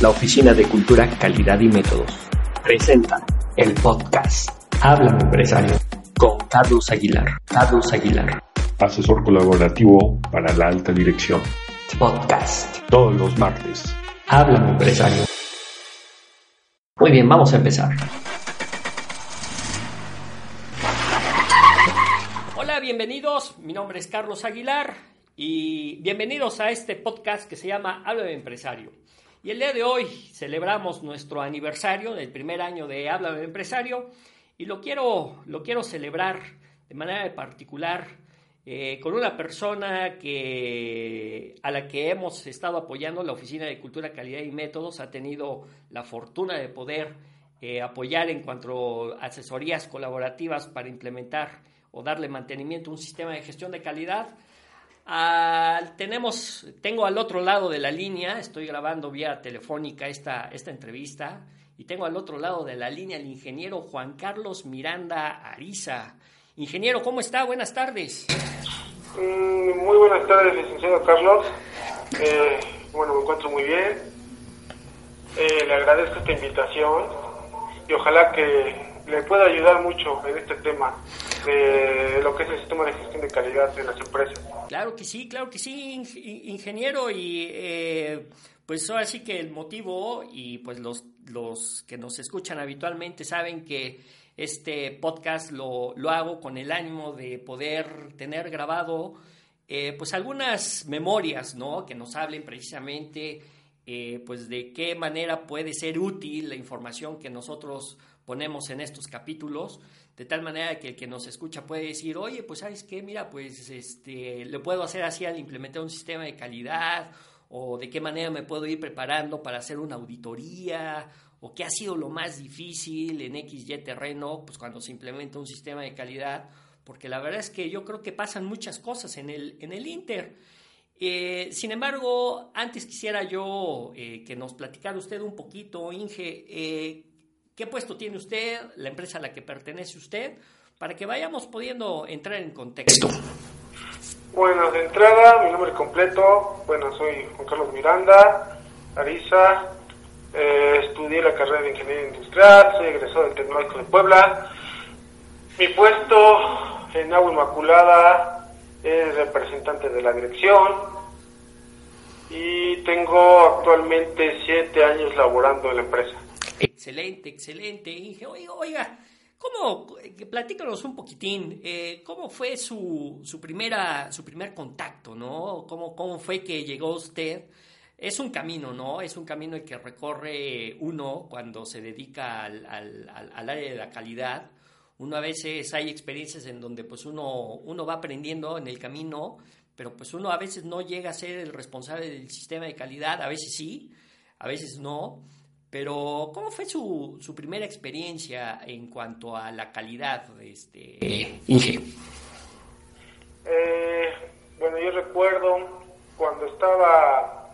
la Oficina de Cultura, Calidad y Métodos, presenta el podcast Háblame Empresario con Carlos Aguilar. Carlos Aguilar. Asesor colaborativo para la alta dirección. Podcast. Todos los martes. Háblame Empresario. Muy bien, vamos a empezar. Hola, bienvenidos. Mi nombre es Carlos Aguilar y bienvenidos a este podcast que se llama Háblame Empresario. Y el día de hoy celebramos nuestro aniversario del primer año de Háblame Empresario y lo quiero, lo quiero celebrar de manera particular eh, con una persona que, a la que hemos estado apoyando, la Oficina de Cultura, Calidad y Métodos, ha tenido la fortuna de poder eh, apoyar en cuanto a asesorías colaborativas para implementar o darle mantenimiento a un sistema de gestión de calidad. Tenemos, tengo al otro lado de la línea, estoy grabando vía telefónica esta, esta entrevista, y tengo al otro lado de la línea al ingeniero Juan Carlos Miranda Ariza. Ingeniero, ¿cómo está? Buenas tardes. Mm, muy buenas tardes, licenciado Carlos. Eh, bueno, me encuentro muy bien. Eh, le agradezco esta invitación y ojalá que le pueda ayudar mucho en este tema de lo que es el sistema de gestión de calidad en las empresas. Claro que sí, claro que sí, ingeniero, y eh, pues ahora sí que el motivo y pues los, los que nos escuchan habitualmente saben que este podcast lo, lo hago con el ánimo de poder tener grabado eh, pues algunas memorias, ¿no? Que nos hablen precisamente eh, pues de qué manera puede ser útil la información que nosotros ponemos en estos capítulos, de tal manera que el que nos escucha puede decir, oye, pues sabes qué, mira, pues este, le puedo hacer así al implementar un sistema de calidad, o de qué manera me puedo ir preparando para hacer una auditoría, o qué ha sido lo más difícil en XY terreno, pues cuando se implementa un sistema de calidad, porque la verdad es que yo creo que pasan muchas cosas en el, en el Inter. Eh, sin embargo, antes quisiera yo eh, que nos platicara usted un poquito, Inge, eh, qué puesto tiene usted, la empresa a la que pertenece usted, para que vayamos pudiendo entrar en contexto. Bueno, de entrada, mi nombre completo, bueno, soy Juan Carlos Miranda, Arisa, eh, estudié la carrera de Ingeniería Industrial, soy egresado del Tecnológico de Puebla. Mi puesto en Agua Inmaculada es representante de la dirección y tengo actualmente siete años laborando en la empresa. Excelente, excelente, Inge. Oiga, oiga ¿cómo, platícanos un poquitín, eh, cómo fue su, su, primera, su primer contacto, ¿no? ¿Cómo, ¿Cómo fue que llegó usted? es un camino, ¿no? Es un camino que recorre uno cuando se dedica al, área de la calidad. Uno a veces hay experiencias en donde pues uno, uno va aprendiendo en el camino, pero pues uno a veces no llega a ser el responsable del sistema de calidad, a veces sí, a veces no. Pero, ¿cómo fue su, su primera experiencia en cuanto a la calidad, este, Inge? Eh, bueno, yo recuerdo cuando estaba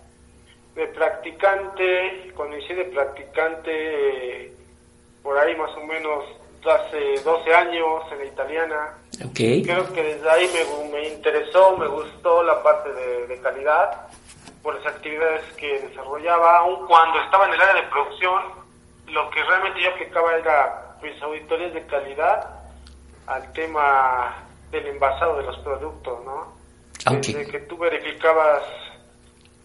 de practicante, cuando inicié de practicante, por ahí más o menos hace 12 años en la italiana. Creo que desde ahí me, me interesó, me gustó la parte de, calidad por las actividades que desarrollaba, aun cuando estaba en el área de producción, lo que realmente yo aplicaba era mis auditorías de calidad al tema del envasado de los productos, ¿no? Desde que tú verificabas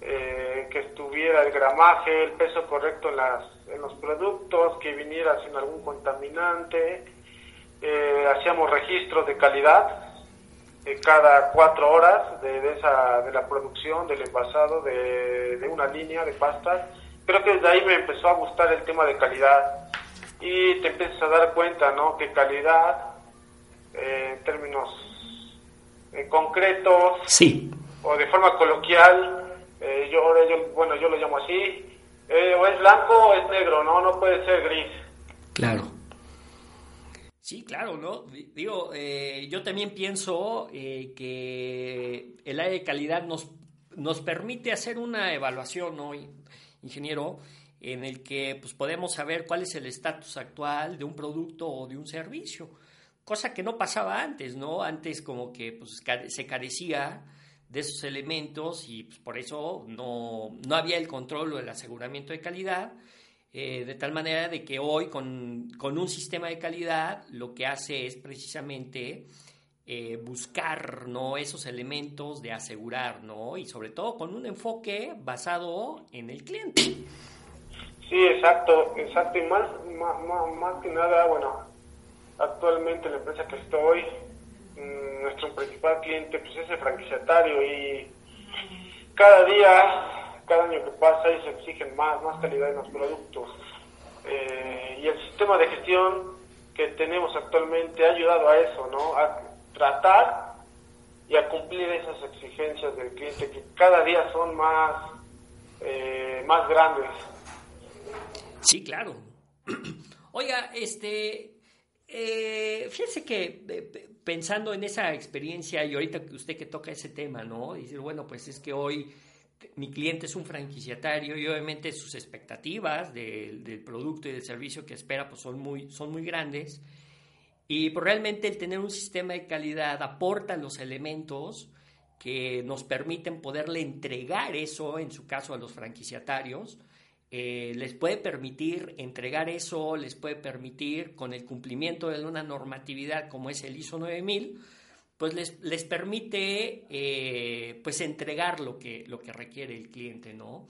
eh, que estuviera el gramaje, el peso correcto en, las, en los productos, que viniera sin algún contaminante. Eh, hacíamos registros de calidad cada cuatro horas de, esa, de la producción, del envasado de, de una línea de pastas. Creo que desde ahí me empezó a gustar el tema de calidad y te empiezas a dar cuenta, ¿no? Que calidad, en términos concretos sí. o de forma coloquial, eh, yo, bueno, yo lo llamo así, eh, o es blanco o es negro, no, no puede ser gris. Claro. Sí, claro, ¿no? Digo, eh, yo también pienso que el área de calidad nos, nos permite hacer una evaluación, ¿no, ingeniero? En el que pues, podemos saber cuál es el estatus actual de un producto o de un servicio, cosa que no pasaba antes, ¿no? Antes como que pues, se carecía de esos elementos y pues, por eso no, no, había el control o el aseguramiento de calidad, eh, de tal manera de que hoy con, con, un sistema de calidad lo que hace es precisamente eh, buscar ¿no? esos elementos de asegurar, ¿no? y sobre todo con un enfoque basado en el cliente. Sí, exacto, exacto, y más, más, más que nada, bueno, actualmente la empresa que estoy, Mm, nuestro principal cliente pues es el franquiciatario y cada día, cada año que pasa ellos exigen más, más calidad en los productos. Eh, y el sistema de gestión que tenemos actualmente ha ayudado a eso, ¿no? A tratar y a cumplir esas exigencias del cliente que cada día son más, eh, más grandes. Sí, claro. Oiga, este, eh, fíjese que eh, pensando en esa experiencia y ahorita que usted que toca ese tema, ¿no? Decir, bueno, pues es que hoy mi cliente es un franquiciatario y obviamente sus expectativas del producto y del servicio que espera pues son muy, son muy grandes. Y pues realmente el tener un sistema de calidad aporta los elementos que nos permiten poderle entregar eso, en su caso a los franquiciatarios, eh, les puede permitir entregar eso, les puede permitir, con el cumplimiento de una normatividad como es el ISO 9000, pues les, les permite eh, pues entregar lo que, lo que requiere el cliente, ¿no?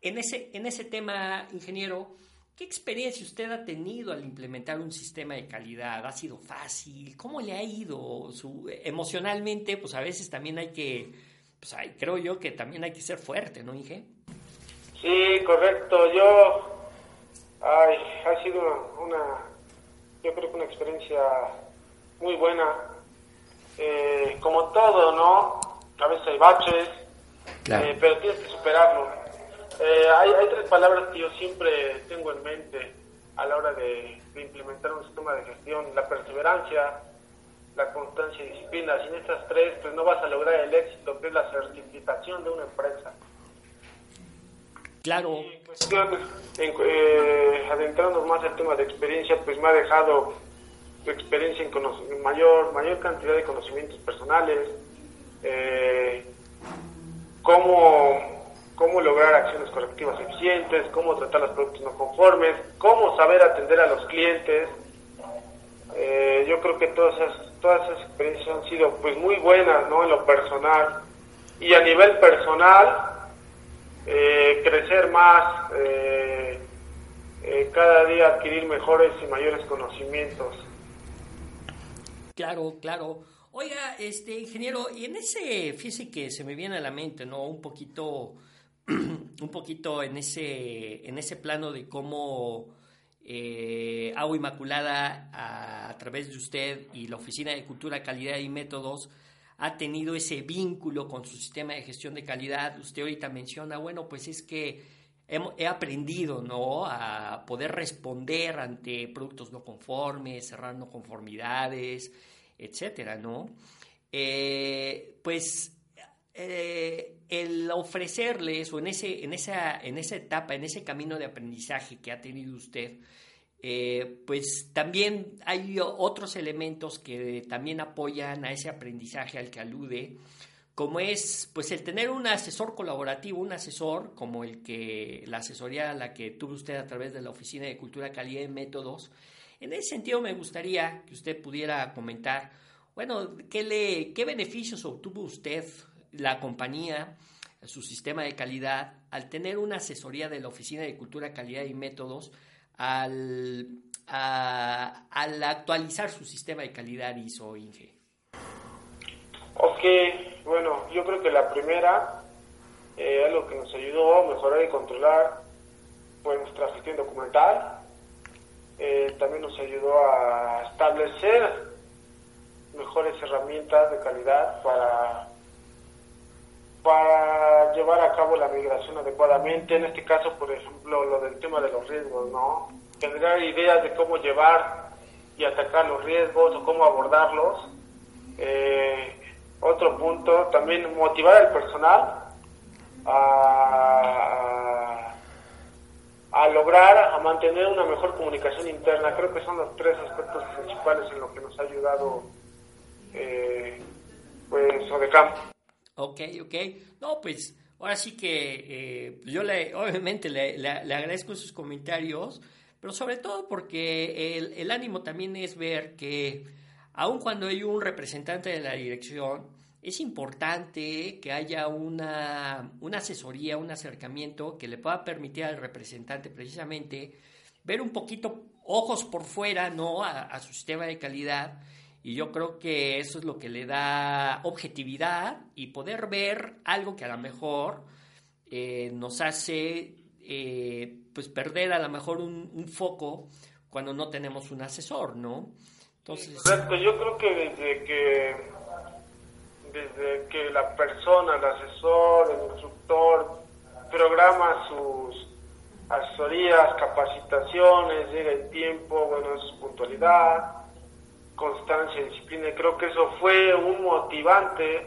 En ese, en ese tema, ingeniero, ¿qué experiencia usted ha tenido al implementar un sistema de calidad? ¿Ha sido fácil? ¿Cómo le ha ido? Su, emocionalmente, pues a veces también hay que, pues creo yo que también hay que ser fuerte, ¿no, Inge? Sí, correcto. Yo, ay, ha sido una, yo creo que una experiencia muy buena. Eh, como todo, ¿no? A veces hay baches, eh, pero tienes que superarlo. Eh, hay, hay tres palabras que yo siempre tengo en mente a la hora de, implementar un sistema de gestión. La perseverancia, la constancia y disciplina. Sin estas tres, pues no vas a lograr el éxito, que es la certificación de una empresa. Claro. Pues, eh, adentrándonos más al tema de experiencia, pues me ha dejado experiencia en mayor, mayor cantidad de conocimientos personales, eh, cómo, cómo lograr acciones correctivas eficientes, cómo tratar los productos no conformes, cómo saber atender a los clientes. Eh, yo creo que todas esas, todas esas experiencias han sido pues muy buenas ¿no? en lo personal y a nivel personal eh, crecer más, eh, cada día adquirir mejores y mayores conocimientos. Claro, claro. Oiga, este ingeniero, y en ese, fíjese que se me viene a la mente, ¿no? Un poquito, un poquito en ese, en ese plano de cómo Agua Inmaculada, a, a, través de usted y la Oficina de Cultura, Calidad y Métodos, ha tenido ese vínculo con su sistema de gestión de calidad. Usted ahorita menciona, bueno, pues es que he, aprendido, ¿no? A poder responder ante productos no conformes, cerrar no conformidades, etcétera, ¿no? Eh, pues eh, el ofrecerles o en, ese, en, esa, en esa etapa, en ese camino de aprendizaje que ha tenido usted, eh, pues también hay otros elementos que también apoyan a ese aprendizaje al que alude, como es pues el tener un asesor colaborativo, un asesor como el que la asesoría a la que tuvo usted a través de la Oficina de Cultura, Calidad y Métodos. En ese sentido me gustaría que usted pudiera comentar, bueno, ¿qué, le, qué beneficios obtuvo usted, la compañía, su sistema de calidad, al tener una asesoría de la Oficina de Cultura, Calidad y Métodos al, al actualizar su sistema de calidad ISO INGE? Ok, bueno, yo creo que la primera, eh, algo que nos ayudó a mejorar y controlar fue nuestra gestión documental. Eh, también nos ayudó a establecer mejores herramientas de calidad para para llevar a cabo la migración adecuadamente. En este caso, por ejemplo, lo del tema de los riesgos, ¿no? Generar ideas de cómo llevar y atacar los riesgos o cómo abordarlos. Eh, otro punto, también motivar al personal a, a, lograr, a mantener una mejor comunicación interna. Creo que son los tres aspectos principales en lo que nos ha ayudado, eh, pues, campo. Ok, ok. No, pues ahora sí que eh, yo le, obviamente le, le, agradezco sus comentarios, pero sobre todo porque el, el, ánimo también es ver que aun cuando hay un representante de la dirección, es importante que haya una, una asesoría, un acercamiento que le pueda permitir al representante precisamente ver un poquito ojos por fuera, ¿no? A, su sistema de calidad. Y yo creo que eso es lo que le da objetividad y poder ver algo que a lo mejor eh, nos hace eh, pues perder a lo mejor un, foco cuando no tenemos un asesor, ¿no? Entonces... Correcto, yo creo que desde que desde que la persona, el asesor, el instructor programa sus asesorías, capacitaciones, llega el tiempo, bueno, es puntualidad, constancia, disciplina. Creo que eso fue un motivante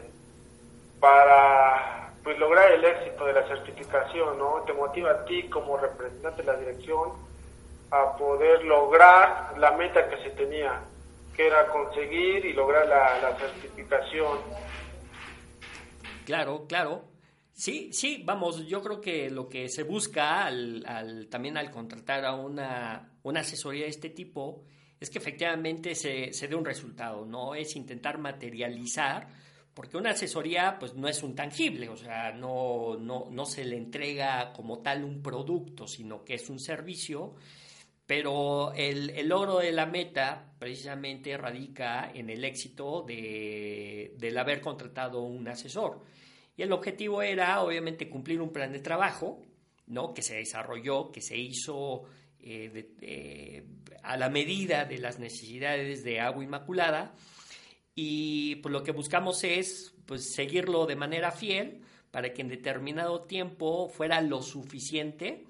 para pues lograr el éxito de la certificación, ¿no? Te motiva a ti como representante de la dirección a poder lograr la meta que se tenía, que era conseguir y lograr la, la certificación. Claro, claro. Sí, sí, vamos, yo creo que lo que se busca al, también al contratar a una, una, asesoría de este tipo es que efectivamente se, se dé un resultado, ¿no? Es intentar materializar, porque una asesoría pues no es un tangible, o sea, no, no, no se le entrega como tal un producto, sino que es un servicio, pero el, el logro de la meta precisamente radica en el éxito de, del haber contratado un asesor. Y el objetivo era, obviamente, cumplir un plan de trabajo, ¿no? Que se desarrolló, que se hizo eh, a la medida de las necesidades de agua inmaculada. Y pues, lo que buscamos es pues, seguirlo de manera fiel para que en determinado tiempo fuera lo suficiente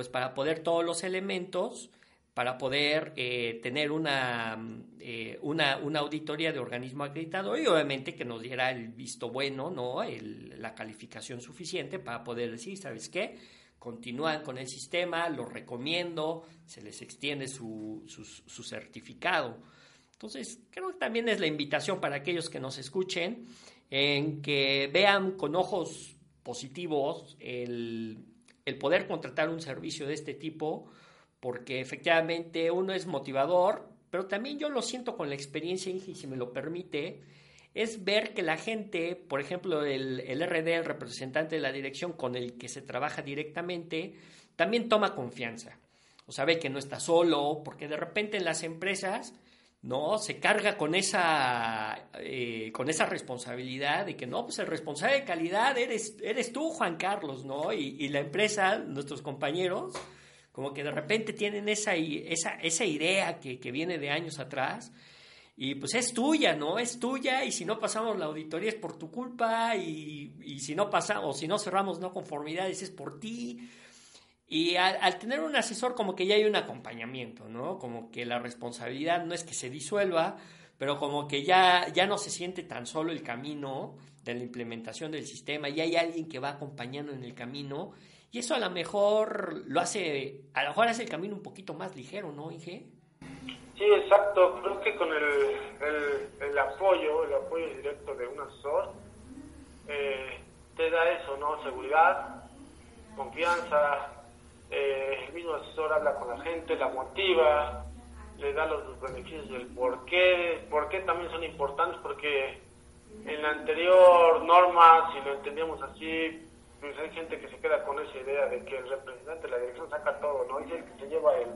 pues para poder todos los elementos para poder eh, tener una, eh, una, una, auditoría de organismo acreditado y obviamente que nos diera el visto bueno, ¿no? la calificación suficiente para poder decir, ¿sabes qué? Continúan con el sistema, lo recomiendo, se les extiende su, su, certificado. Entonces, creo que también es la invitación para aquellos que nos escuchen en que vean con ojos positivos el, el poder contratar un servicio de este tipo, porque efectivamente uno es motivador, pero también yo lo siento con la experiencia, y si me lo permite, es ver que la gente, por ejemplo, el, el RD, el representante de la dirección con el que se trabaja directamente, también toma confianza. O sabe que no está solo, porque de repente en las empresas no se carga con esa eh, con esa responsabilidad de que no pues el responsable de calidad eres eres tú Juan Carlos no y, y la empresa nuestros compañeros como que de repente tienen esa, esa, esa idea que, viene de años atrás y pues es tuya, ¿no? Es tuya y si no pasamos la auditoría es por tu culpa y, si no pasamos, si no cerramos no conformidades es por ti. Y al, tener un asesor como que ya hay un acompañamiento, ¿no? Como que la responsabilidad no es que se disuelva, pero como que ya, ya no se siente tan solo el camino de la implementación del sistema, y hay alguien que va acompañando en el camino y eso a lo mejor lo hace, a lo mejor hace el camino un poquito más ligero, ¿no, Inge? Sí, exacto. Creo que con el, el, apoyo, el apoyo directo de un asesor, eh, te da eso, ¿no? Seguridad, confianza. Eh, el mismo asesor habla con la gente, la motiva, le da los beneficios del por qué. ¿Por qué también son importantes? Porque en la anterior norma, si lo entendíamos así, pues hay gente que se queda con esa idea de que el representante de la dirección saca todo, ¿no? Es el que se lleva el,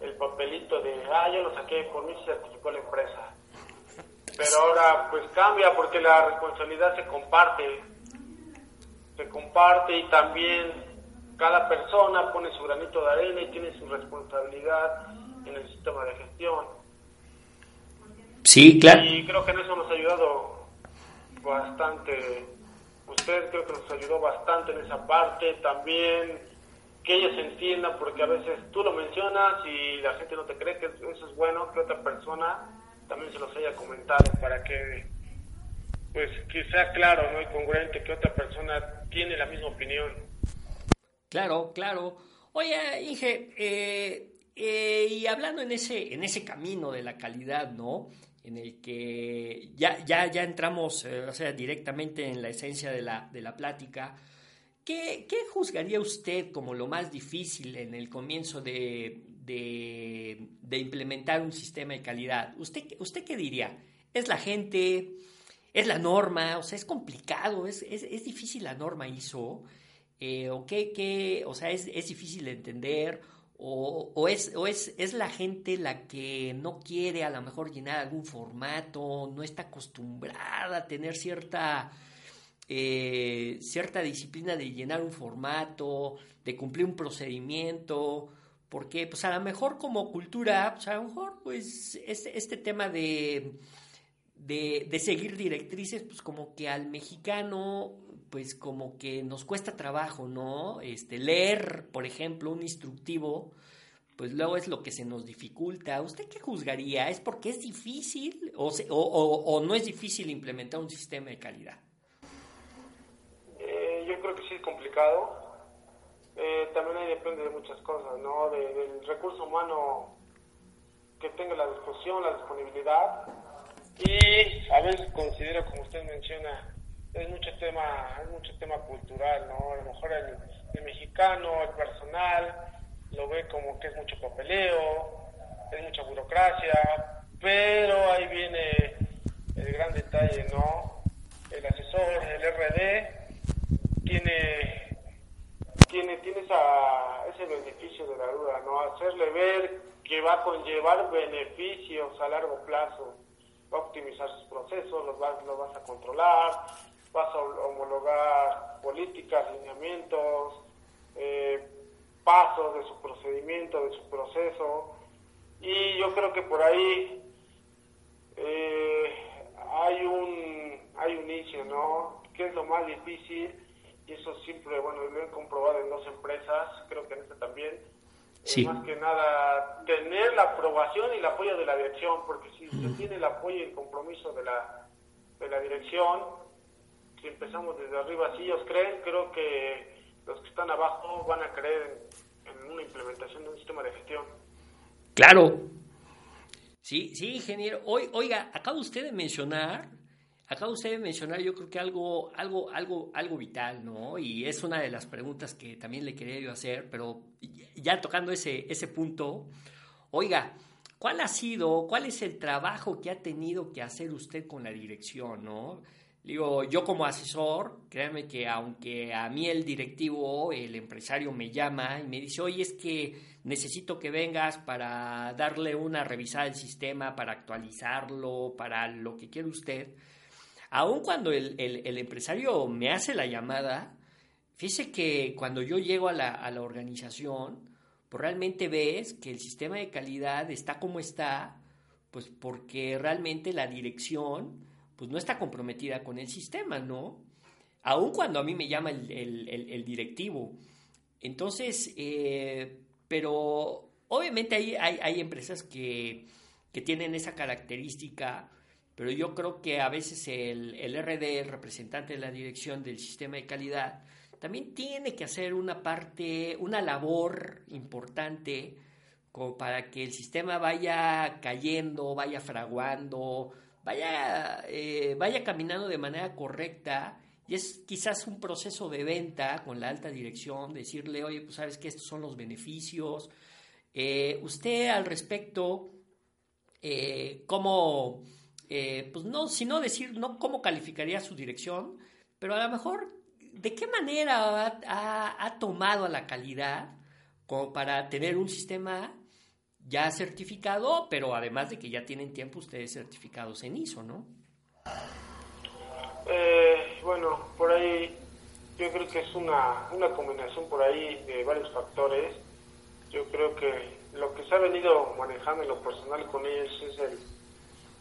el papelito de, ah, yo lo saqué, por mí se certificó la empresa. Pero ahora pues cambia porque la responsabilidad se comparte, se comparte y también cada persona pone su granito de arena y tiene su responsabilidad en el sistema de gestión. Sí, claro. Y creo que en eso nos ha ayudado bastante usted creo que nos ayudó bastante en esa parte, también que ellos entiendan, porque a veces tú lo mencionas y la gente no te cree que eso es bueno, que otra persona también se los haya comentado para que pues que sea claro ¿no? y congruente que otra persona tiene la misma opinión. Claro, claro. Oye, Inge, eh, eh, y hablando en ese, en ese camino de la calidad, ¿no? en el que ya, ya, ya entramos, eh, o sea, directamente en la esencia de la, de la plática. ¿Qué, ¿Qué, juzgaría usted como lo más difícil en el comienzo de, de, de, implementar un sistema de calidad? ¿Usted, ¿Usted qué diría? ¿Es la gente? ¿Es la norma? O sea, es complicado, es, es, es difícil la norma ISO. Eh, ¿O qué, qué, o sea, es, es difícil de entender? O, o, es, o es, es, la gente la que no quiere a lo mejor llenar algún formato, no está acostumbrada a tener cierta, eh, cierta disciplina de llenar un formato, de cumplir un procedimiento, porque pues a lo mejor como cultura, pues a lo mejor pues este, este tema de, de, de seguir directrices, pues como que al mexicano pues como que nos cuesta trabajo, ¿no? Este, leer, por ejemplo, un instructivo, pues luego es lo que se nos dificulta. ¿Usted qué juzgaría? ¿Es porque es difícil o, se, o, no es difícil implementar un sistema de calidad? Eh, yo creo que sí es complicado. Eh, también ahí depende de muchas cosas, ¿no? De, del recurso humano que tenga la disposición, la disponibilidad. Y a veces considero, como usted menciona, es mucho tema, es mucho tema cultural, ¿no? A lo mejor el, el, mexicano, el personal, lo ve como que es mucho papeleo, es mucha burocracia, pero ahí viene el gran detalle, ¿no? El asesor, el RD, tiene, tiene, tiene esa, ese beneficio de la duda, ¿no? Hacerle ver que va a conllevar beneficios a largo plazo, va a optimizar sus procesos, los vas, los vas a controlar, vas a homologar políticas, lineamientos, eh, pasos de su procedimiento, de su proceso. Y yo creo que por ahí eh, hay un hay un inicio, ¿no? ¿Qué es lo más difícil? Y eso siempre, bueno, lo he comprobado en dos empresas, creo que en esta también. Sí. Eh, más que nada, tener la aprobación y el apoyo de la dirección, porque si usted tiene el apoyo y el compromiso de la, de la dirección, si empezamos desde arriba, si ellos creen, creo que los que están abajo van a creer en, una implementación de un sistema de gestión. Claro. Sí, sí, ingeniero. Hoy, oiga, acaba usted de mencionar, acaba usted de mencionar, yo creo que algo, algo, algo, algo vital, ¿no? Y es una de las preguntas que también le quería yo hacer, pero ya tocando ese, ese punto, oiga, ¿cuál ha sido, cuál es el trabajo que ha tenido que hacer usted con la dirección, ¿no? Digo, yo como asesor, créanme que aunque a mí el directivo, el empresario me llama y me dice, oye, es que necesito que vengas para darle una revisada al sistema, para actualizarlo, para lo que quiera usted, aun cuando el, el, el empresario me hace la llamada, fíjese que cuando yo llego a la, a la organización, pues realmente ves que el sistema de calidad está como está, pues porque realmente la dirección pues no está comprometida con el sistema, ¿no? Aun cuando a mí me llama el, el, directivo. Entonces, eh, pero obviamente hay, hay, hay empresas que, que, tienen esa característica, pero yo creo que a veces el, el RD, el representante de la dirección del sistema de calidad, también tiene que hacer una parte, una labor importante como para que el sistema vaya cayendo, vaya fraguando, vaya, eh, vaya caminando de manera correcta y es quizás un proceso de venta con la alta dirección, decirle, oye, pues sabes que estos son los beneficios. Eh, usted al respecto, eh, ¿cómo, eh, pues no, sino decir, no cómo calificaría su dirección, pero a lo mejor, ¿de qué manera ha, ha, tomado a la calidad como para tener un sistema ya certificado, pero además de que ya tienen tiempo ustedes certificados en ISO, ¿no? Eh, bueno, por ahí yo creo que es una, una combinación por ahí de varios factores. Yo creo que lo que se ha venido manejando en lo personal con ellos es el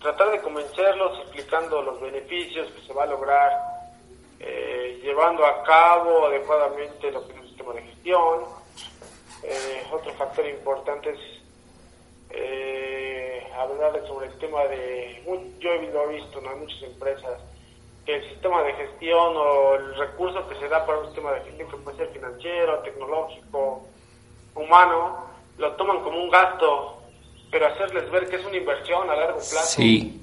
tratar de convencerlos explicando los beneficios que se va a lograr eh, llevando a cabo adecuadamente lo que es un sistema de gestión. Eh, otro factor importante es eh, hablar sobre el tema de, yo lo he visto en muchas empresas, que el sistema de gestión o el recurso que se da para un sistema de gestión, que puede ser financiero, tecnológico, humano, lo toman como un gasto, pero hacerles ver que es una inversión a largo plazo. Sí.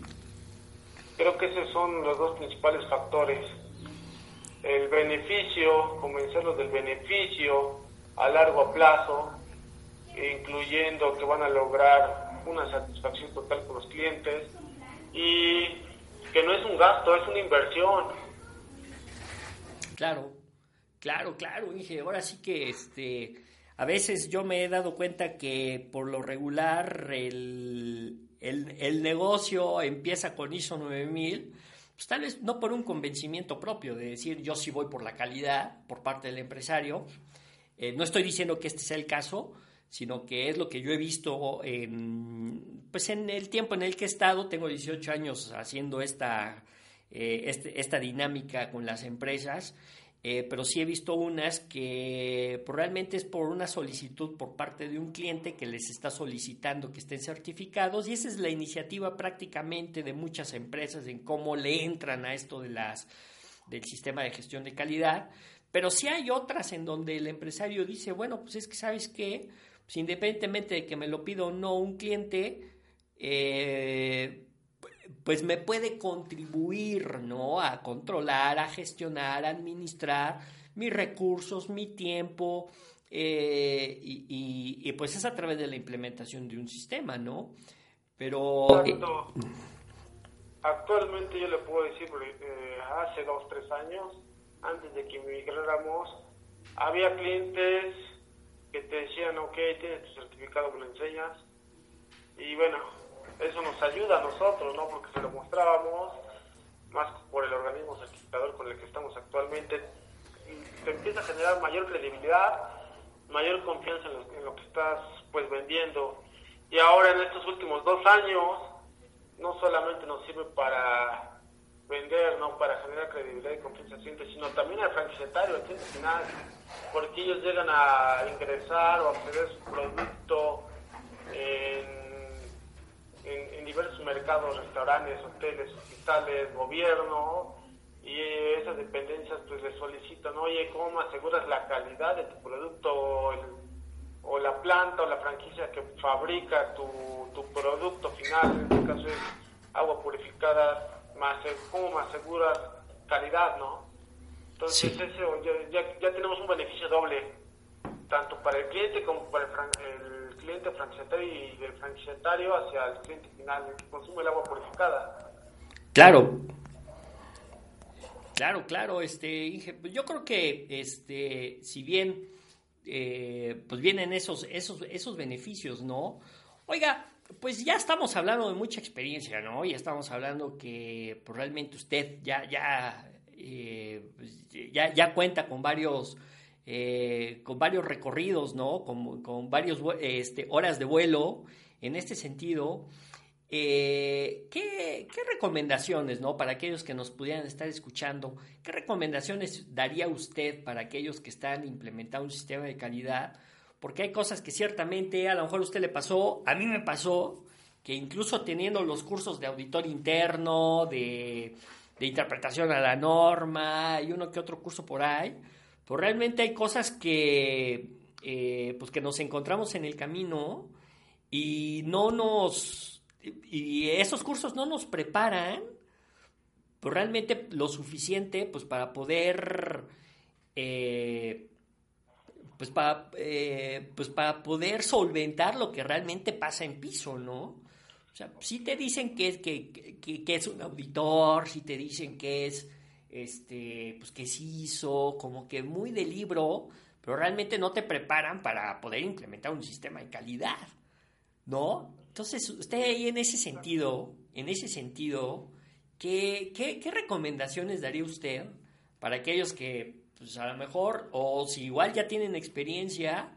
Creo que esos son los dos principales factores. El beneficio, convencerlos del beneficio a largo plazo, incluyendo que van a lograr una satisfacción total con los clientes y que no es un gasto, es una inversión. Claro, claro, claro, Inge. Ahora sí que este, a veces yo me he dado cuenta que por lo regular el, el, negocio empieza con ISO 9000, pues tal vez no por un convencimiento propio de decir yo sí voy por la calidad por parte del empresario. Eh, no estoy diciendo que este sea el caso, sino que es lo que yo he visto en, pues en el tiempo en el que he estado, tengo 18 años haciendo esta, eh, este, esta dinámica con las empresas, eh, pero sí he visto unas que pues, realmente es por una solicitud por parte de un cliente que les está solicitando que estén certificados. Y esa es la iniciativa prácticamente de muchas empresas en cómo le entran a esto de las, del sistema de gestión de calidad. Pero sí hay otras en donde el empresario dice, bueno, pues es que sabes qué, pues, independientemente de que me lo pida o no un cliente, eh, pues me puede contribuir, ¿no? A controlar, a gestionar, a administrar mis recursos, mi tiempo, eh, y, pues es a través de la implementación de un sistema, ¿no? Pero... Eh, actualmente yo le puedo decir, hace dos, tres años, antes de que migráramos, había clientes que te decían, ok, tienes tu certificado, me lo enseñas. Y bueno, eso nos ayuda a nosotros, ¿no? Porque se lo mostrábamos, más por el organismo certificador con el que estamos actualmente, te empieza a generar mayor credibilidad, mayor confianza en lo, en lo que estás pues vendiendo. Y ahora en estos últimos dos años, no solamente nos sirve para vender, ¿no? Para generar credibilidad y confianza sino también al franquiciatario, al cliente final, porque ellos llegan a ingresar o a acceder su producto en, diversos mercados, restaurantes, hoteles, hospitales, gobierno, y esas dependencias pues les solicitan, oye, ¿cómo aseguras la calidad de tu producto o, la planta o la franquicia que fabrica tu, tu producto final, en este caso es agua purificada, más, cómo me aseguras calidad, ¿no? Entonces eso, ya, ya, tenemos un beneficio doble, tanto para el cliente como para el, cliente franquiciatario y del franquiciatario hacia el cliente final, que consume el agua purificada. Claro. Claro, claro, este, pues yo creo que, este, si bien, eh, pues vienen esos, esos, esos beneficios, ¿no? Oiga, pues ya estamos hablando de mucha experiencia, ¿no? Ya estamos hablando que pues, realmente usted ya, ya, eh, pues, ya, ya, cuenta con varios, eh, con varios recorridos, ¿no? Con, varios este, horas de vuelo. En este sentido, eh, ¿qué, ¿qué, recomendaciones, ¿no? Para aquellos que nos pudieran estar escuchando, ¿qué recomendaciones daría usted para aquellos que están implementando un sistema de calidad? Porque hay cosas que ciertamente a lo mejor a usted le pasó, a mí me pasó, que incluso teniendo los cursos de auditor interno, de, interpretación a la norma y uno que otro curso por ahí, pues realmente hay cosas que, eh, pues que nos encontramos en el camino y no nos, y esos cursos no nos preparan, pues realmente lo suficiente, pues para poder... Eh, pues para, eh, pues para poder solventar lo que realmente pasa en piso, ¿no? O sea, si te dicen que es, que, que, es un auditor, si te dicen que es, este, pues que es ISO, como que muy de libro, pero realmente no te preparan para poder implementar un sistema de calidad, ¿no? Entonces, usted ahí en ese sentido, en ese sentido, ¿qué, qué, qué recomendaciones daría usted para aquellos que pues a lo mejor, o si igual ya tienen experiencia,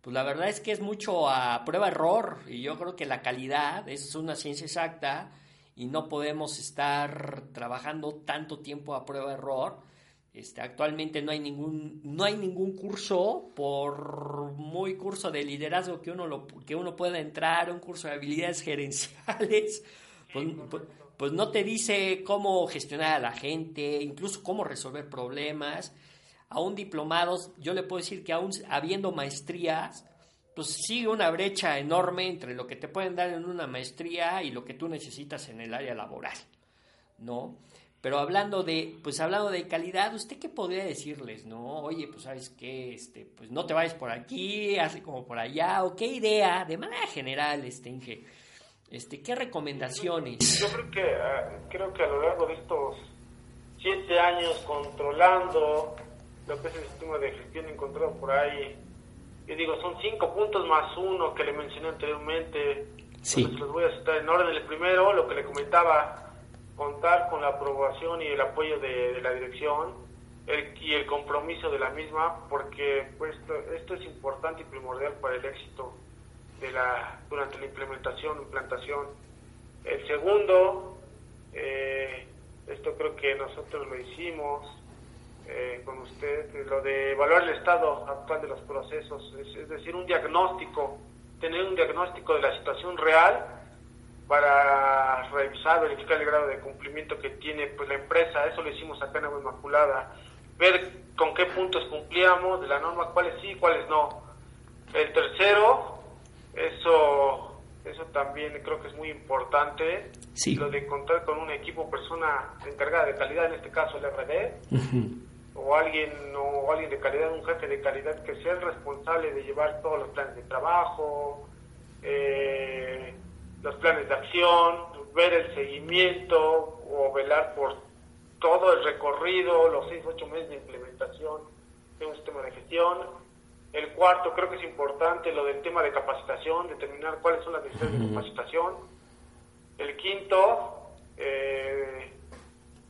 pues la verdad es que es mucho a prueba-error y yo creo que la calidad es una ciencia exacta y no podemos estar trabajando tanto tiempo a prueba-error. Este, actualmente no hay ningún no hay ningún curso por muy curso de liderazgo que uno lo, que uno pueda entrar un curso de habilidades gerenciales pues, pues, pues no te dice cómo gestionar a la gente incluso cómo resolver problemas aún diplomados, yo le puedo decir que aún habiendo maestrías, pues sigue una brecha enorme entre lo que te pueden dar en una maestría y lo que tú necesitas en el área laboral. ¿no? Pero hablando de, pues hablando de calidad, ¿usted qué podría decirles, no? Oye, pues sabes qué, este, pues no te vayas por aquí, hazle como por allá, o qué idea, de manera general, este, Inge, este, qué recomendaciones. Yo creo que, ah, creo que a lo largo de estos siete años controlando lo que es el sistema de gestión encontrado por ahí, yo digo, son cinco puntos más uno que le mencioné anteriormente. Sí. Los voy a citar en orden. El primero, lo que le comentaba, contar con la aprobación y el apoyo de, la dirección y el compromiso de la misma, porque pues, esto, es importante y primordial para el éxito de la durante la implementación, implantación. El segundo, eh, esto creo que nosotros lo hicimos eh, con usted, lo de evaluar el estado actual de los procesos, es decir, un diagnóstico, tener un diagnóstico de la situación real para revisar, verificar el grado de cumplimiento que tiene pues la empresa, eso lo hicimos acá en Agua Inmaculada, ver con qué puntos cumplíamos de la norma, cuáles sí, cuáles no. El tercero, eso, eso también creo que es muy importante, lo de contar con un equipo, persona encargada de calidad, en este caso el RD, o alguien o alguien de calidad, un jefe de calidad que sea el responsable de llevar todos los planes de trabajo, eh, los planes de acción, ver el seguimiento o velar por todo el recorrido, los seis, ocho meses de implementación de un sistema de gestión. El cuarto, creo que es importante lo del tema de capacitación, determinar cuáles son las necesidades de capacitación. El quinto, eh,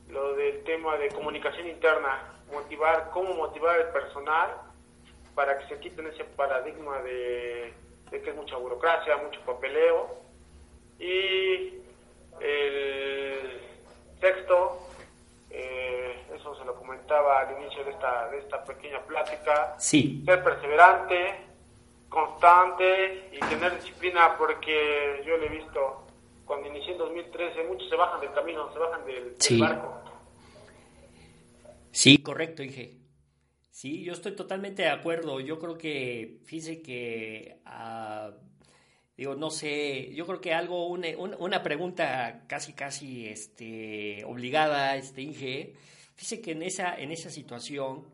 lo del tema de comunicación interna, motivar, cómo motivar al personal para que se quiten ese paradigma de, de que es mucha burocracia, mucho papeleo y el texto, eh, eso se lo comentaba al inicio de esta, de esta pequeña plática, sí. ser perseverante, constante y tener disciplina porque yo lo he visto cuando inicié en 2013, muchos se bajan del camino, se bajan del, barco. Sí, correcto, Inge. Sí, yo estoy totalmente de acuerdo. Yo creo que, fíjese que uh, Digo, no sé, yo creo que algo, una, una pregunta casi, casi este, obligada, este Inge. Dice que en esa, en esa situación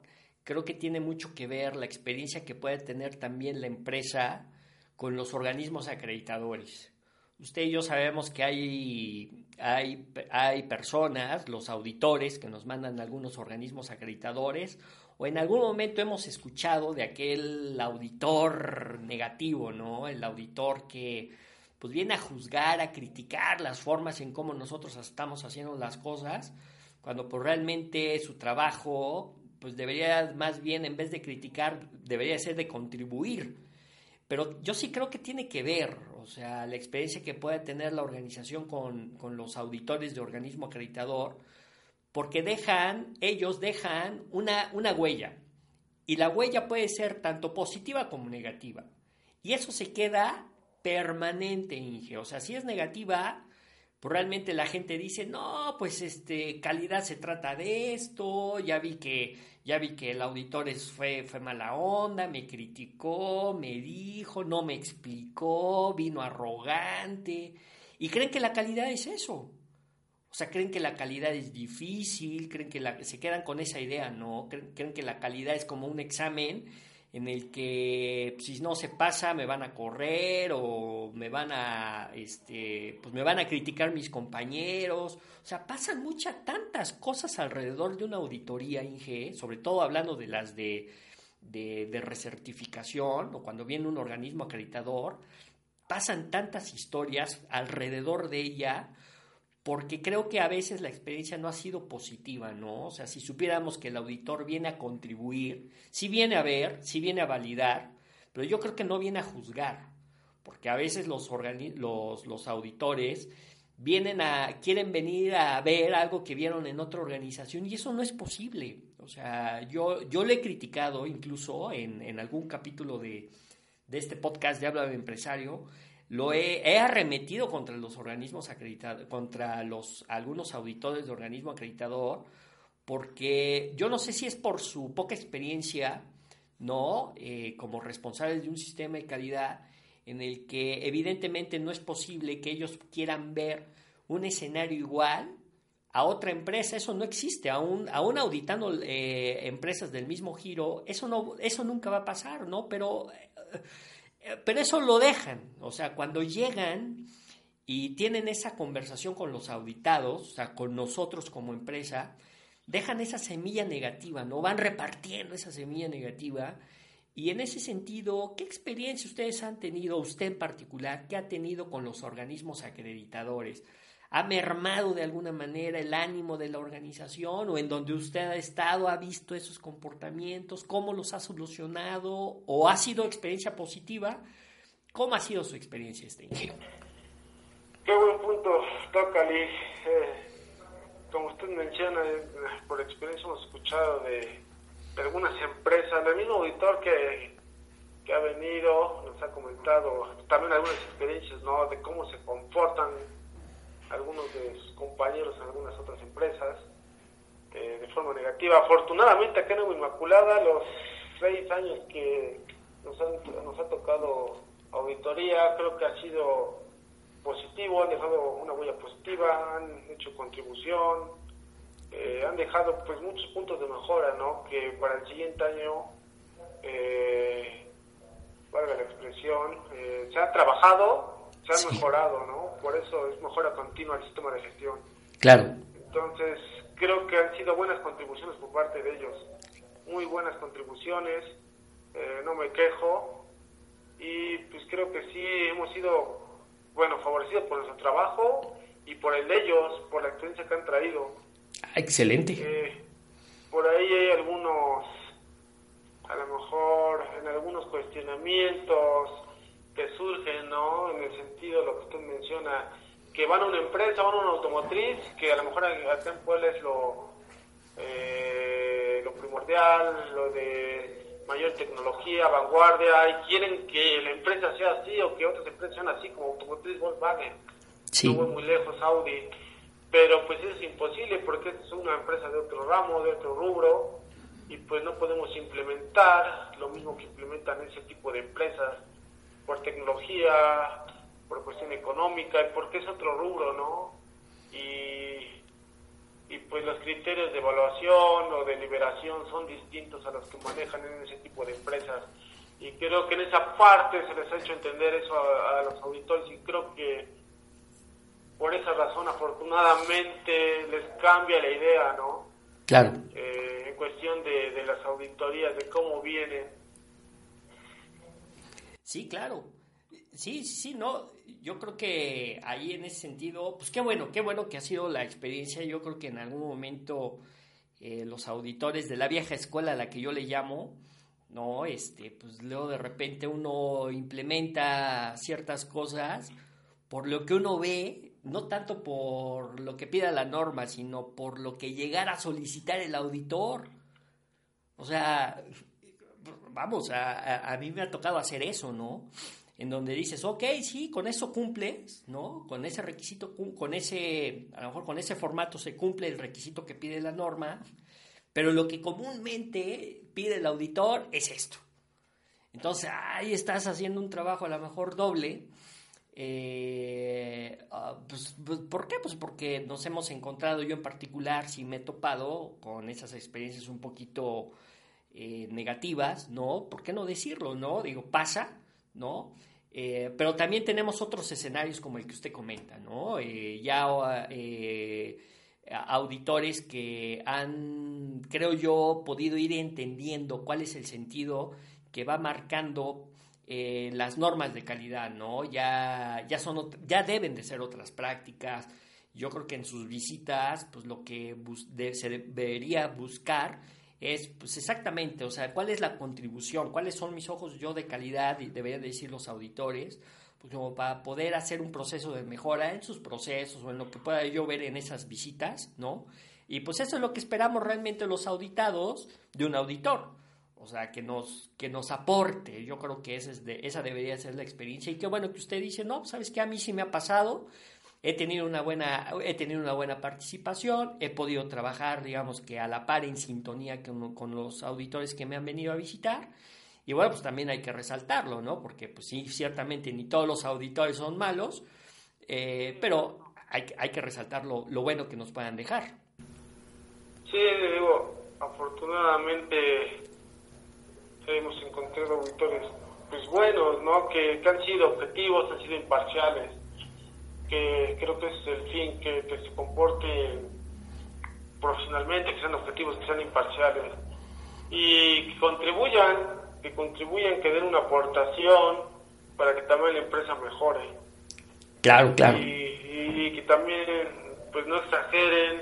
creo que tiene mucho que ver la experiencia que puede tener también la empresa con los organismos acreditadores. Usted y yo sabemos que hay, hay, hay personas, los auditores, que nos mandan algunos organismos acreditadores o en algún momento hemos escuchado de aquel auditor negativo, ¿no? El auditor que pues viene a juzgar, a criticar las formas en cómo nosotros estamos haciendo las cosas, cuando pues realmente su trabajo pues debería más bien en vez de criticar, debería ser de contribuir. Pero yo sí creo que tiene que ver, o sea, la experiencia que puede tener la organización con, con los auditores de organismo acreditador, porque dejan, ellos dejan una, una huella. Y la huella puede ser tanto positiva como negativa. Y eso se queda permanente, Inge. O sea, si es negativa, pues realmente la gente dice, no, pues este, calidad se trata de esto, ya vi que, ya vi que el auditor fue, fue mala onda, me criticó, me dijo, no me explicó, vino arrogante. Y creen que la calidad es eso. O sea, creen que la calidad es difícil, creen que la, se quedan con esa idea, ¿no? Creen, que la calidad es como un examen en el que si no se pasa me van a correr o me van a este pues me van a criticar mis compañeros. O sea pasan muchas tantas cosas alrededor de una auditoría Inge sobre todo hablando de las de, de, de recertificación o cuando viene un organismo acreditador pasan tantas historias alrededor de ella porque creo que a veces la experiencia no ha sido positiva, ¿no? O sea, si supiéramos que el auditor viene a contribuir, sí viene a ver, sí viene a validar, pero yo creo que no viene a juzgar, porque a veces los, los, los auditores vienen a, quieren venir a ver algo que vieron en otra organización y eso no es posible. O sea, yo, yo le he criticado incluso en, en algún capítulo de, de este podcast de Habla de Empresario, lo he, arremetido contra los organismos acreditados, contra los algunos auditores de organismo acreditador, porque yo no sé si es por su poca experiencia, ¿no? Eh, como responsables de un sistema de calidad en el que evidentemente no es posible que ellos quieran ver un escenario igual a otra empresa, eso no existe, aún, aún auditando eh, empresas del mismo giro, eso, no, eso nunca va a pasar, ¿no? Pero, eh, pero eso lo dejan, o sea, cuando llegan y tienen esa conversación con los auditados, o sea, con nosotros como empresa, dejan esa semilla negativa, ¿no? Van repartiendo esa semilla negativa. Y en ese sentido, ¿qué experiencia ustedes han tenido, usted en particular, qué ha tenido con los organismos acreditadores? ¿Ha mermado de alguna manera el ánimo de la organización o en donde usted ha estado, ha visto esos comportamientos? ¿Cómo los ha solucionado? ¿O ha sido experiencia positiva? ¿Cómo ha sido su experiencia este año? Qué buen punto toca, Eh, como usted menciona, eh, por experiencia hemos escuchado de, algunas empresas, del mismo auditor que, que ha venido, nos ha comentado también algunas experiencias, ¿no? De cómo se comportan algunos de sus compañeros en algunas otras empresas de forma negativa. Afortunadamente acá en Inmaculada, los seis años que nos, han, nos ha tocado auditoría, creo que ha sido positivo, han dejado una huella positiva, han hecho contribución, eh, han dejado pues muchos puntos de mejora, ¿no? Que para el siguiente año, eh, valga la expresión, eh, se ha trabajado, se ha mejorado, ¿no? Por eso es mejora continua el sistema de gestión. Claro. Entonces, creo que han sido buenas contribuciones por parte de ellos, muy buenas contribuciones, no me quejo, y pues creo que sí hemos sido bueno, favorecido por nuestro trabajo y por el de ellos, por la experiencia que han traído. Excelente. Eh, por ahí hay algunos, a lo mejor en algunos cuestionamientos que surgen, ¿no? En el sentido de lo que usted menciona, que van a una empresa, van a una automotriz, que a lo mejor acá en Puebla es lo, eh, lo primordial, lo de mayor tecnología, vanguardia, y quieren que la empresa sea así o que otras empresas sean así, como Automotriz Volkswagen. Sí. No voy muy lejos, Audi. Pero pues es imposible porque es una empresa de otro ramo, de otro rubro, y pues no podemos implementar lo mismo que implementan ese tipo de empresas por tecnología, por cuestión económica, porque es otro rubro, ¿no? Y y pues los criterios de evaluación o de liberación son distintos a los que manejan en ese tipo de empresas. Y creo que en esa parte se les ha hecho entender eso a, los auditores y creo que por esa razón afortunadamente les cambia la idea, ¿no? Claro. Eh, en cuestión de, de las auditorías, de cómo vienen. Sí, claro. Sí, sí, no yo creo que ahí en ese sentido, pues qué bueno, qué bueno que ha sido la experiencia. Yo creo que en algún momento eh, los auditores de la vieja escuela a la que yo le llamo, ¿no? Este, pues luego de repente uno implementa ciertas cosas por lo que uno ve, no tanto por lo que pida la norma, sino por lo que llegara a solicitar el auditor. O sea, vamos, a, a mí me ha tocado hacer eso, ¿no? en donde dices, ok, sí, con eso cumples, ¿no? Con ese requisito, con ese, a lo mejor con ese formato se cumple el requisito que pide la norma, pero lo que comúnmente pide el auditor es esto. Entonces, ahí estás haciendo un trabajo a lo mejor doble. Eh, ah, pues, pues, ¿Por qué? Pues porque nos hemos encontrado, yo en particular, si me he topado con esas experiencias un poquito eh, negativas, ¿no? ¿Por qué no decirlo, no? Digo, pasa, ¿no? Eh, pero también tenemos otros escenarios como el que usted comenta, ¿no? Eh, ya auditores que han, creo yo, podido ir entendiendo cuál es el sentido que va marcando las normas de calidad, ¿no? Ya, ya, son, ya deben de ser otras prácticas. Yo creo que en sus visitas, pues lo que se debería buscar es pues exactamente, o sea, cuál es la contribución, cuáles son mis ojos yo de calidad, y deberían decir los auditores, pues como para poder hacer un proceso de mejora en sus procesos o en lo que pueda yo ver en esas visitas, ¿no? Y pues eso es lo que esperamos realmente los auditados de un auditor. O sea, que nos, que nos aporte. Yo creo que esa, es de, esa debería ser la experiencia. Y qué bueno que usted dice, no, ¿sabes qué? A mí sí me ha pasado he tenido una buena, he tenido una buena participación, he podido trabajar, digamos que a la par en sintonía con, los auditores que me han venido a visitar. Y bueno, pues también hay que resaltarlo, ¿no? Porque pues sí, ciertamente ni todos los auditores son malos, eh, pero hay, hay que resaltar lo, lo bueno que nos puedan dejar. Sí, digo, afortunadamente hemos encontrado auditores pues buenos, ¿no? Que, han sido objetivos, han sido imparciales, que creo que es el fin, que, que se comporten profesionalmente, que sean objetivos, que sean imparciales y que contribuyan, que contribuyan, que den una aportación para que también la empresa mejore. Claro, claro. Y, y que también pues no exageren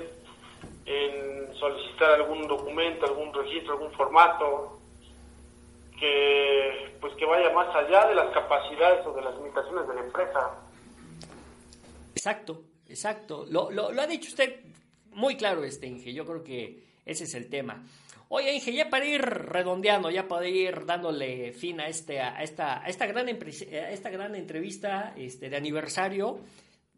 en solicitar algún documento, algún registro, algún formato, que pues que vaya más allá de las capacidades o de las limitaciones de la empresa. Exacto, exacto. Lo, lo, lo ha dicho usted muy claro, este Inge. Yo creo que ese es el tema. Oye, Inge, ya para ir redondeando, ya para ir dándole fin a, este, a, esta, a esta, gran, esta gran entrevista este, de aniversario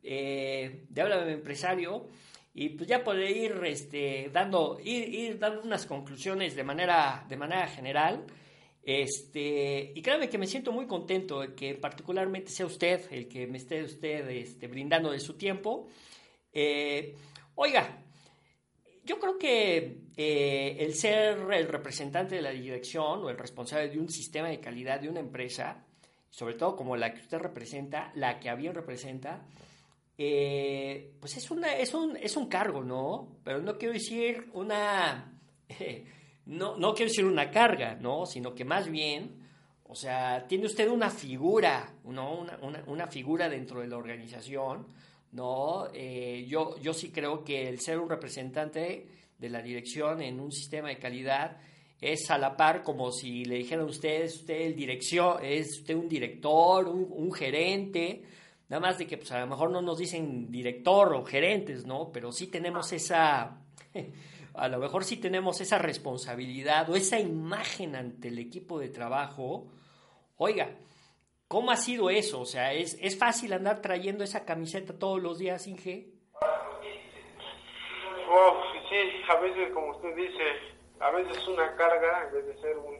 eh, de Háblame Empresario, y pues ya poder ir, este, dando, ir, ir dando unas conclusiones de manera, de manera general. Este, y créanme que me siento muy contento de que particularmente sea usted el que me esté usted este, brindando de su tiempo. Eh, oiga, yo creo que eh, el ser el representante de la dirección o el responsable de un sistema de calidad de una empresa, sobre todo como la que usted representa, la que a bien representa, eh, pues es, una, es, un, es un cargo, ¿no? Pero no quiero decir una... no, no quiero decir una carga, ¿no? Sino que más bien, o sea, tiene usted una figura, ¿no? Una, una, una figura dentro de la organización, ¿no? Eh, yo, yo sí creo que el ser un representante de la dirección en un sistema de calidad es a la par como si le dijeran a usted, es usted el dirección, es usted un director, un, un gerente, nada más de que pues a lo mejor no nos dicen director o gerentes, ¿no? Pero sí tenemos esa a lo mejor sí tenemos esa responsabilidad o esa imagen ante el equipo de trabajo. Oiga, ¿cómo ha sido eso? O sea, ¿es, es fácil andar trayendo esa camiseta todos los días, Inge? Oh, sí, a veces, como usted dice, a veces una carga en vez de ser un,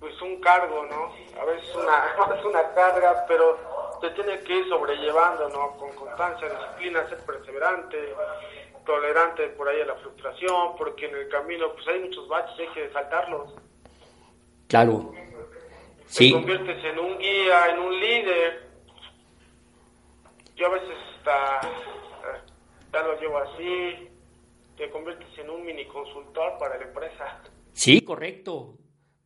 pues un cargo, ¿no? A veces una, es una carga, pero se tiene que ir sobrellevando, ¿no? Con constancia, disciplina, ser perseverante, tolerante por ahí a la frustración, porque en el camino pues hay muchos baches hay que saltarlos. Claro. Te conviertes en un guía, en un líder. Yo a veces hasta ya lo llevo así, te conviertes en un mini consultor para la empresa. Sí, correcto,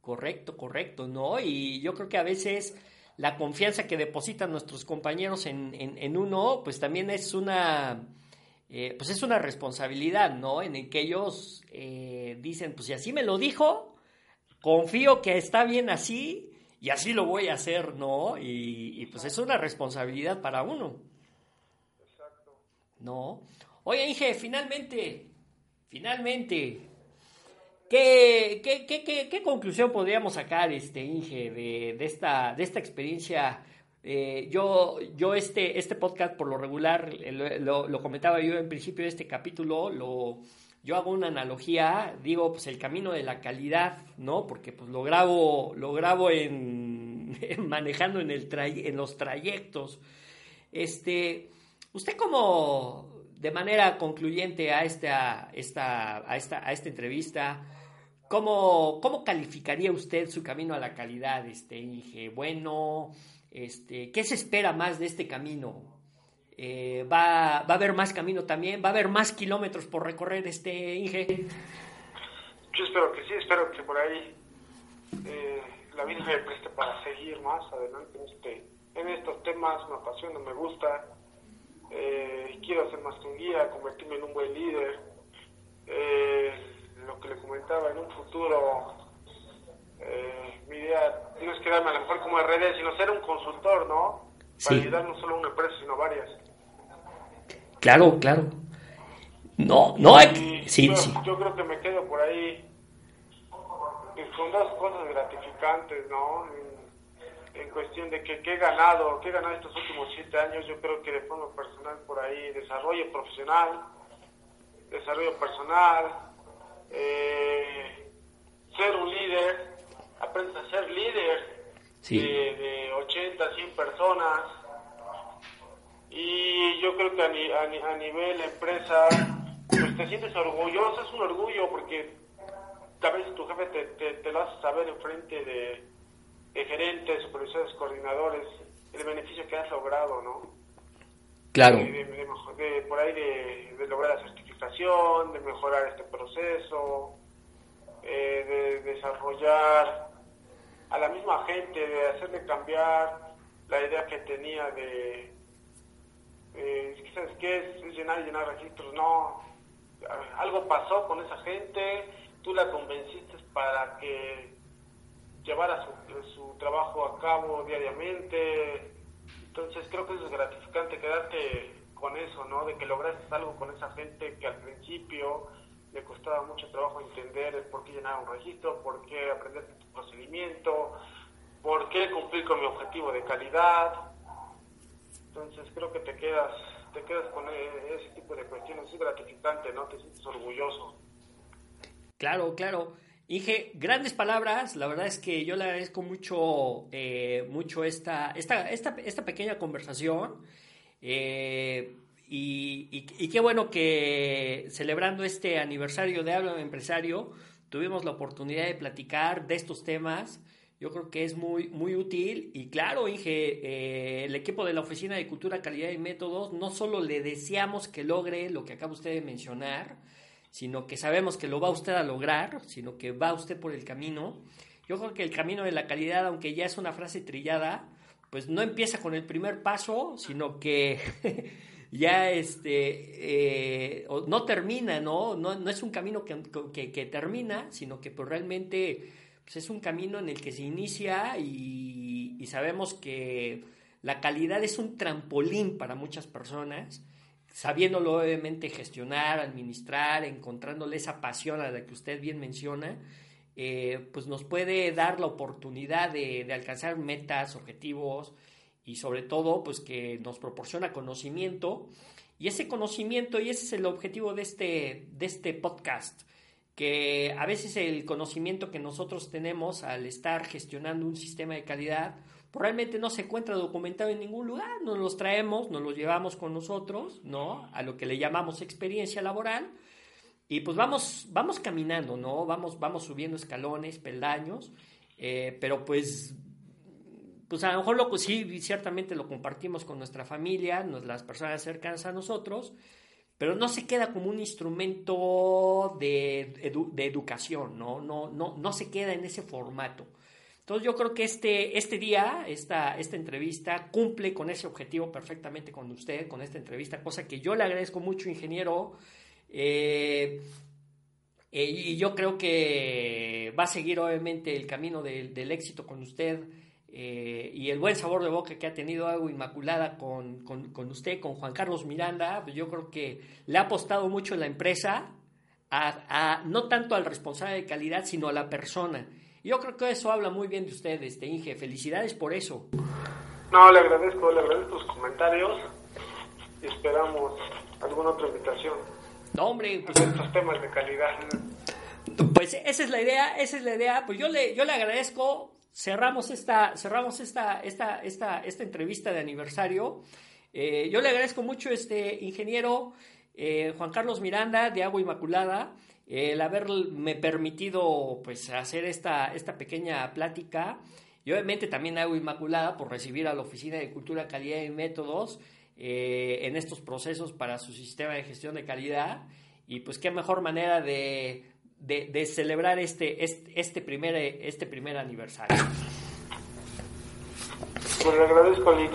correcto, correcto, ¿no? Y yo creo que a veces la confianza que depositan nuestros compañeros en, en, en uno, pues también es una eh, pues es una responsabilidad, ¿no? En el que ellos eh, dicen, pues si así me lo dijo, confío que está bien así y así lo voy a hacer, ¿no? Y, pues es una responsabilidad para uno. Exacto. ¿No? Oye, Inge, finalmente, finalmente, ¿qué, qué, qué, qué conclusión podríamos sacar, este, Inge, de, de, esta, de esta experiencia? Eh, yo, yo este, este podcast por lo regular, lo, comentaba yo en principio de este capítulo, lo, yo hago una analogía, digo, pues el camino de la calidad, ¿no? Porque pues lo grabo, lo grabo en, manejando en, el en los trayectos. Este, usted como de manera concluyente a esta, esta, a esta, a esta entrevista, ¿cómo, ¿cómo calificaría usted su camino a la calidad, este, Inge? Bueno, este, ¿Qué se espera más de este camino? Eh, ¿va, ¿Va a haber más camino también? ¿Va a haber más kilómetros por recorrer este Inge? Yo espero que sí, espero que por ahí eh, la vida me preste para seguir más adelante en, este, en estos temas, me apasiona, me gusta. Eh, quiero hacer más que un guía, convertirme en un buen líder. lo que le comentaba, en un futuro eh, mi idea no es quedarme a lo mejor como RD, sino ser un consultor, ¿no? Para ayudar no solo a una empresa, sino varias. Claro, claro. No, no hay sí, yo, sí. yo creo que me quedo por ahí con dos cosas gratificantes, ¿no? En, en cuestión de que, he ganado, que he ganado estos últimos siete años, yo creo que de forma personal por ahí, desarrollo profesional, desarrollo personal, eh, ser un líder, aprendes a ser líder de, de, 80, 100 personas Y yo creo que a, nivel empresa, pues te sientes orgulloso, es un orgullo porque tal vez tu jefe te, te, lo hace saber en frente de, de gerentes, supervisores, coordinadores, el beneficio que has logrado, ¿no? Claro. De, por ahí de, lograr la certificación, de mejorar este proceso, eh, de desarrollar a la misma gente, de hacerle cambiar la idea que tenía de, eh, ¿sabes qué? Es, llenar y llenar registros. No, algo pasó con esa gente, tú la convenciste para que llevara su, su trabajo a cabo diariamente. Entonces creo que eso es gratificante quedarte con eso, ¿no? De que lograste algo con esa gente que al principio le costaba mucho trabajo entender por qué llenar un registro, por qué aprender tu procedimiento, por qué cumplir con mi objetivo de calidad. Entonces creo que te quedas, te quedas con e-, ese tipo de cuestiones, es gratificante, ¿no? Te sientes orgulloso. Claro, claro. Inge, grandes palabras, la verdad es que yo le agradezco mucho, eh, mucho esta, esta, esta, esta, pequeña conversación. Eh, y, qué bueno que celebrando este aniversario de Habla Empresario tuvimos la oportunidad de platicar de estos temas. Yo creo que es muy, muy útil y claro, Inge, eh, el equipo de la Oficina de Cultura, Calidad y Métodos no solo le deseamos que logre lo que acaba usted de mencionar, sino que sabemos que lo va usted a lograr, sino que va usted por el camino. Yo creo que el camino de la calidad, aunque ya es una frase trillada, pues no empieza con el primer paso, sino que ya este, eh, no termina, ¿no? ¿no? No es un camino que, que, termina, sino que pues realmente pues es un camino en el que se inicia y, y, sabemos que la calidad es un trampolín para muchas personas, sabiéndolo obviamente gestionar, administrar, encontrándole esa pasión a la que usted bien menciona. Eh, pues nos puede dar la oportunidad de, de alcanzar metas, objetivos, y sobre todo pues que nos proporciona conocimiento y ese conocimiento y ese es el objetivo de este, de este podcast que a veces el conocimiento que nosotros tenemos al estar gestionando un sistema de calidad pues, realmente no se encuentra documentado en ningún lugar, nos los traemos, nos los llevamos con nosotros, ¿no? A lo que le llamamos experiencia laboral y pues vamos, vamos caminando, ¿no? Vamos, vamos subiendo escalones, peldaños, eh, pero pues pues a lo mejor lo, sí, ciertamente lo compartimos con nuestra familia, las personas cercanas a nosotros, pero no se queda como un instrumento de, educación, ¿no? No, no, no se queda en ese formato. Entonces yo creo que este, este día, esta, esta entrevista, cumple con ese objetivo perfectamente con usted, con esta entrevista, cosa que yo le agradezco mucho, ingeniero. Eh, eh, y yo creo que va a seguir obviamente el camino del éxito con usted eh, y el buen sabor de boca que ha tenido Agua Inmaculada con, con, usted, con Juan Carlos Miranda, pues yo creo que le ha apostado mucho la empresa, a, no tanto al responsable de calidad, sino a la persona. Yo creo que eso habla muy bien de usted, este Inge. Felicidades por eso. No, le agradezco, le agradezco tus comentarios y esperamos alguna otra invitación. No, hombre, pues. Estos temas de calidad. Pues esa es la idea, esa es la idea. Pues yo le, yo le agradezco cerramos esta, cerramos esta, esta, esta, esta entrevista de aniversario. Eh, yo le agradezco mucho este ingeniero eh, Juan Carlos Miranda de Agua Inmaculada el haberme permitido pues hacer esta, esta pequeña plática y obviamente también Agua Inmaculada por recibir a la Oficina de Cultura, Calidad y Métodos eh, en estos procesos para su sistema de gestión de calidad y pues qué mejor manera de de, celebrar este, este, este, primer, este primer aniversario. Pues le agradezco, Lick.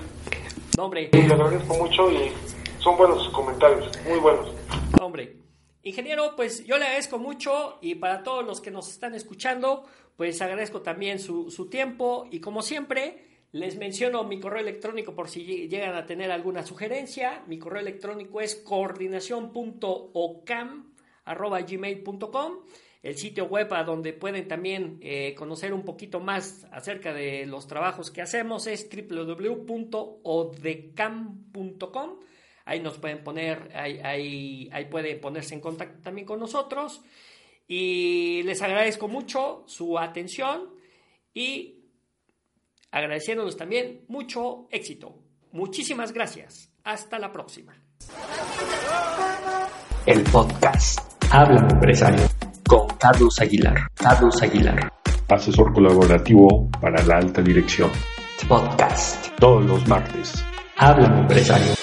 hombre. le agradezco mucho y son buenos sus comentarios, muy buenos. Hombre. Ingeniero, pues yo le agradezco mucho y para todos los que nos están escuchando, pues agradezco también su, su tiempo y como siempre, les menciono mi correo electrónico por si llegan a tener alguna sugerencia. Mi correo electrónico es coordinación.ocam arroba gmail.com, el sitio web a donde pueden también eh, conocer un poquito más acerca de los trabajos que hacemos es www.odecam.com. Ahí nos pueden poner, ahí, ahí, pueden ponerse en contacto también con nosotros. Y les agradezco mucho su atención y agradeciéndoles también mucho éxito. Muchísimas gracias. Hasta la próxima. El podcast Habla Empresario con Carlos Aguilar. Carlos Aguilar. Asesor colaborativo para la alta dirección. Podcast. Todos los martes. Habla Empresario.